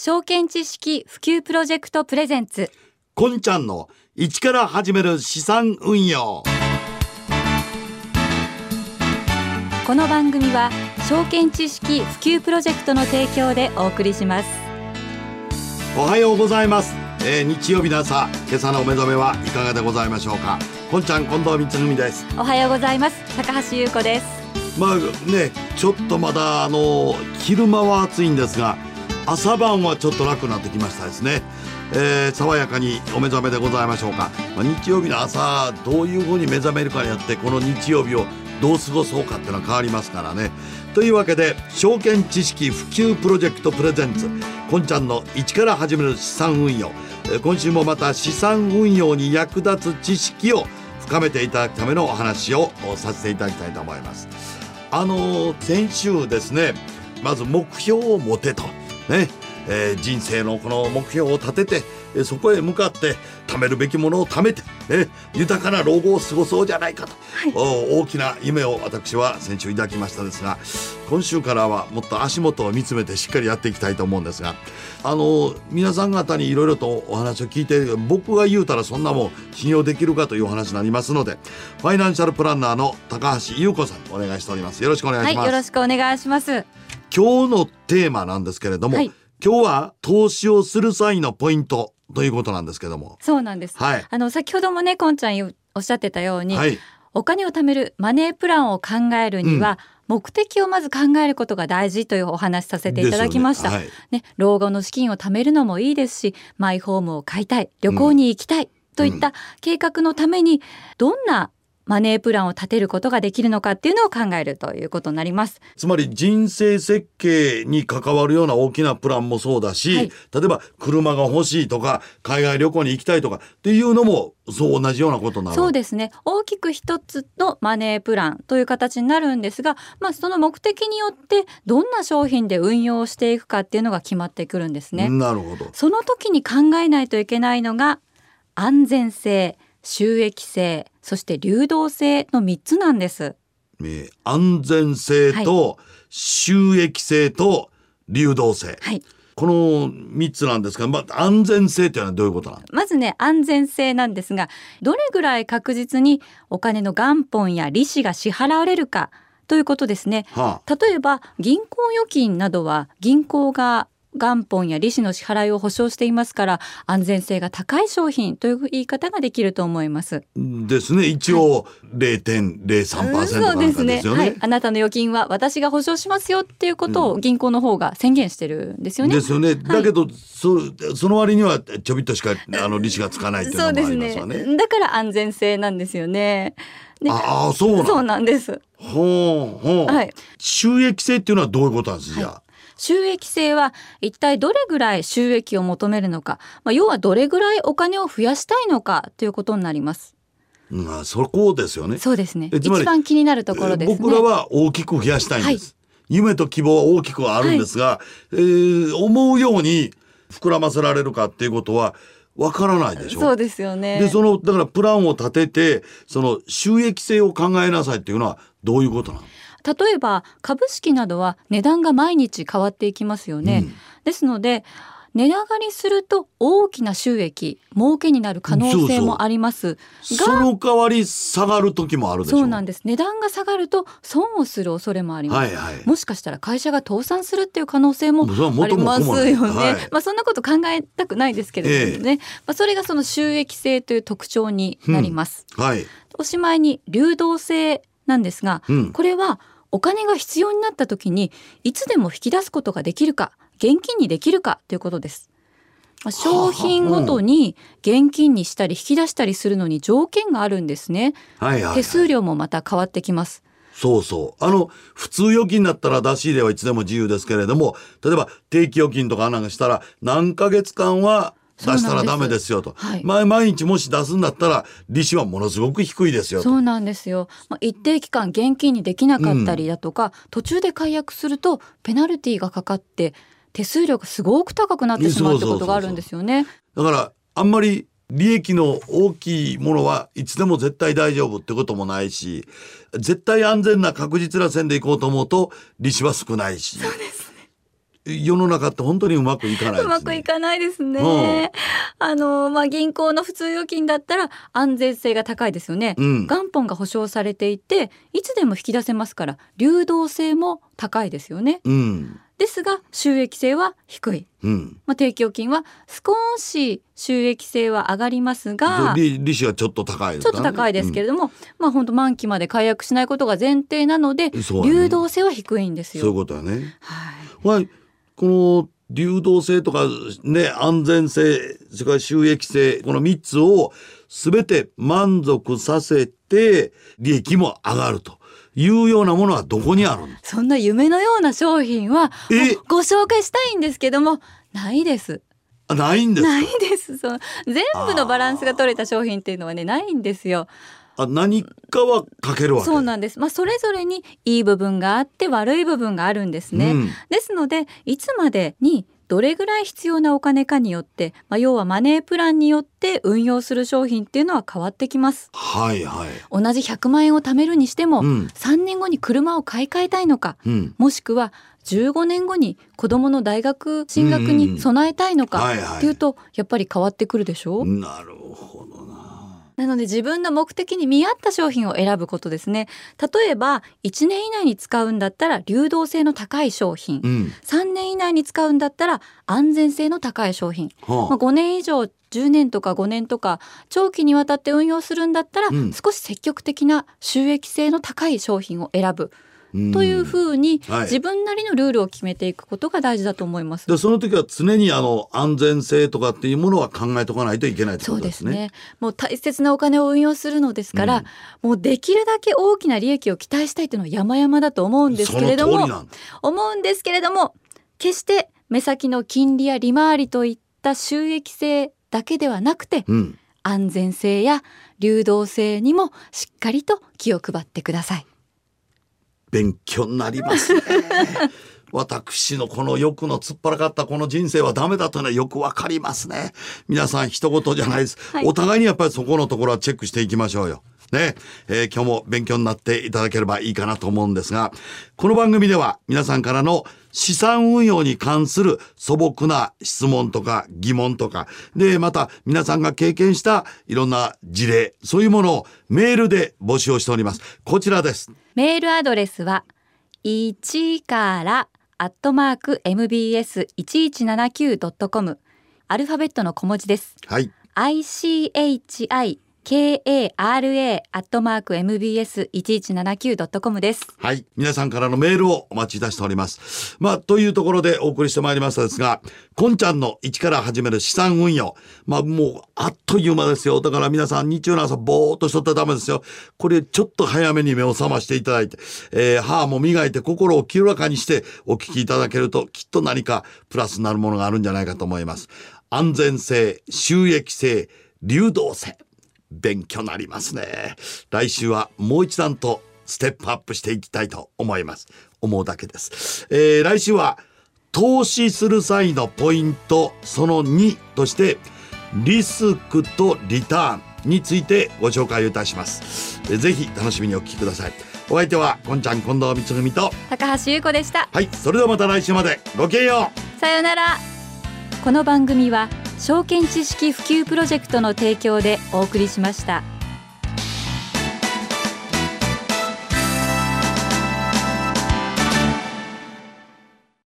証券知識普及プロジェクトプレゼンツ。こんちゃんの一から始める資産運用。この番組は証券知識普及プロジェクトの提供でお送りします。おはようございます、えー、日曜日の朝今朝のお目覚めはいかがでございましょうか。こんちゃん近藤光文です。おはようございます。高橋優子です。まあねちょっとまだあの昼間は暑いんですが朝晩はちょっと楽になってきましたですね、えー、爽やかにお目覚めでございましょうか、まあ、日曜日の朝どういうふうに目覚めるかによってこの日曜日をどう過ごそうかっていうのは変わりますからね。というわけで証券知識普及プロジェクトプレゼンツこんちゃんの一から始める資産運用。今週もまた資産運用に役立つ知識を深めていただくためのお話をさせていただきたいと思います。あの先週ですねまず目標を持てと。ね。えー、人生のこの目標を立てて、えー、そこへ向かって貯めるべきものを貯めて、ね、豊かな老後を過ごそうじゃないかと、はい、大きな夢を私は先週抱きましたですが今週からはもっと足元を見つめてしっかりやっていきたいと思うんですがあの皆さん方にいろいろとお話を聞いて僕が言うたらそんなもん信用できるかというお話になりますのでファイナンシャルプランナーの高橋優子さんお願いしております。よろしくお願いします、はい、よろしくお願いします今日のテーマなんですけれども、はい今日は投資をする際のポイントということなんですけども。そうなんです。はい。あの先ほどもねこんちゃんおっしゃってたように、はい、お金を貯めるマネープランを考えるには、うん、目的をまず考えることが大事というお話させていただきました。ね、はい、ね、老後の資金を貯めるのもいいですし、マイホームを買いたい、旅行に行きたい。うんといった計画のためにどんなマネープランを立てることができるのかっていうのを考えるということになります。つまり人生設計に関わるような大きなプランもそうだし、はい、例えば車が欲しいとか海外旅行に行きたいとかっていうのもそう同じようなことなそうですね。大きく一つのマネープランという形になるんですが、まあ、その目的によってどんな商品で運用していくかっていうのが決まってくるんですね。なるほど。その時に考えないといけないのが安全性収益性そして流動性の3つなんです。え安全性と収益性と流動性。はい。この3つなんですが、まあ、安全性というのはどういうことなのまずね安全性なんですがどれぐらい確実にお金の元本や利子が支払われるかということですね、はあ、例えば銀行預金などは銀行が元本や利子の支払いを保証していますから安全性が高い商品という言い方ができると思います。ですね一応0.03%なんそうですね、はい、あなたの預金は私が保証しますよっていうことを銀行の方が宣言してるんですよね。ですよね。だけど、はい、そその割にはちょびっとしかあの利子がつかないっていうのもありますよね。ねだから安全性なんですよね。ああそうなんです。ほうほう。はい。収益性っていうのはどういうことなんですか、はい収益性は一体どれぐらい収益を求めるのか、まあ、要はどれぐらいお金を増やしたいのかということになります。まあ、そこですよね。そうですね。一番気になるところです、ね、僕らは大きく増やしたいんです。はい、夢と希望は大きくあるんですが、はい、えー、思うように膨らませられるかっていうことはわからないでしょ。そうですよね。で、そのだからプランを立てて、その収益性を考えなさいっていうのはどういうことなの？例えば株式などは値段が毎日変わっていきますよね。うん、ですので値上がりすると大きな収益儲けになる可能性もあります。がその代わり下がる時もあるそうなんです。値段が下がると損をする恐れもあります、はいはい、もしかしたら会社が倒産するっていう可能性もありますよね、はい、まあそんなこと考えたくないですけれどもね、えー、まあそれがその収益性という特徴になります、うん、はい、おしまいに流動性なんですが、うん、これはお金が必要になった時にいつでも引き出すことができるか現金にできるかということです。商品ごとに現金にしたり引き出したりするのに条件があるんですね。はいはいはい、手数料もまた変わってきます。そうそう。あの、普通預金だったら出し入れはいつでも自由ですけれども、例えば定期預金とかなんかしたら何ヶ月間は出したらダメですよと、はい、毎日もし出すんだったら利子はものすごく低いですよそうなんですよ、まあ、一定期間現金にできなかったりだとか、うん、途中で解約するとペナルティーがかかって手数料がすごく高くなってしまうってことがあるんですよね。だからあんまり利益の大きいものはいつでも絶対大丈夫ってこともないし絶対安全な確実な線でいこうと思うと利子は少ないし。そうです世の中って本当にうまくいかない、ね、うまくいかないですね。うん、あのまあ銀行の普通預金だったら安全性が高いですよね。うん、元本が保証されていていつでも引き出せますから流動性も高いですよね。うん。ですが収益性は低い、うん、まあ、定期預金は少し収益性は上がりますが利子はちょっと高い、ね、ちょっと高いですけれども、うん、まあ本当満期まで解約しないことが前提なので、ね、流動性は低いんですよ。そういうことはね、はい、この流動性とかね安全性それから収益性この3つを全て満足させて利益も上がると。いうようなものはどこにあるそんな夢のような商品はご紹介したいんですけどもないです。ないんですないですそう全部のバランスが取れた商品っていうのはねないんですよ。あ何かはかけるわそうなんです。まあそれぞれにいい部分があって悪い部分があるんですね。うん、ですのでいつまでにどれぐらい必要なお金かによって、まあ、要はマネープランによって運用する商品っていうのは変わってきます。はいはい。同じ100万円を貯めるにしても、うん、3年後に車を買い替えたいのか、うん、もしくは15年後に子どもの大学進学に備えたいのかっていうとやっぱり変わってくるでしょう、なるほどなので自分の目的に見合った商品を選ぶことですね。例えば1年以内に使うんだったら流動性の高い商品、うん、3年以内に使うんだったら安全性の高い商品、はあ、まあ、5年以上10年とか5年とか長期にわたって運用するんだったら、うん、少し積極的な収益性の高い商品を選ぶ。というふうに、自分なりのルールを決めていくことが大事だと思います。でその時は常にあの安全性とかっていうものは考えとかないといけない、ね、そうですね。もう大切なお金を運用するのですから、うん、もうできるだけ大きな利益を期待したいというのは山々だと思うんですけれども思うんですけれども決して目先の金利や利回りといった収益性だけではなくて、うん、安全性や流動性にもしっかりと気を配ってください。勉強になりますね。私のこの欲の突っ張らかったこの人生はダメだというのはよくわかりますね。皆さん一言じゃないです、はい、お互いにやっぱりそこのところはチェックしていきましょうよ。ね、えー、今日も勉強になっていただければいいかなと思うんですが、この番組では皆さんからの資産運用に関する素朴な質問とか疑問とか、で、また皆さんが経験したいろんな事例、そういうものをメールで募集をしております。こちらです。メールアドレスは、1からアットマーク mbs1179.com アルファベットの小文字です。はい。ICHI kara.mbs1179.com です。はい。皆さんからのメールをお待ちいたしております。まあ、というところでお送りしてまいりましたですが、こんちゃんの一から始める資産運用。まあ、もう、あっという間ですよ。だから皆さん、日曜の朝、ぼーっとしとったらダメですよ。これ、ちょっと早めに目を覚ましていただいて、えー、歯も磨いて心を清らかにしてお聞きいただけると、きっと何かプラスになるものがあるんじゃないかと思います。安全性、収益性、流動性。勉強なりますね。来週はもう一段とステップアップしていきたいと思います。思うだけです、えー、来週は投資する際のポイントその2としてリスクとリターンについてご紹介いたします。ぜひ楽しみにお聞きください。お相手はこんちゃん近藤光文と高橋優子でした。はいそれではまた来週まで。ごきげんよう。さようなら。この番組は証券知識普及プロジェクトの提供でお送りしました。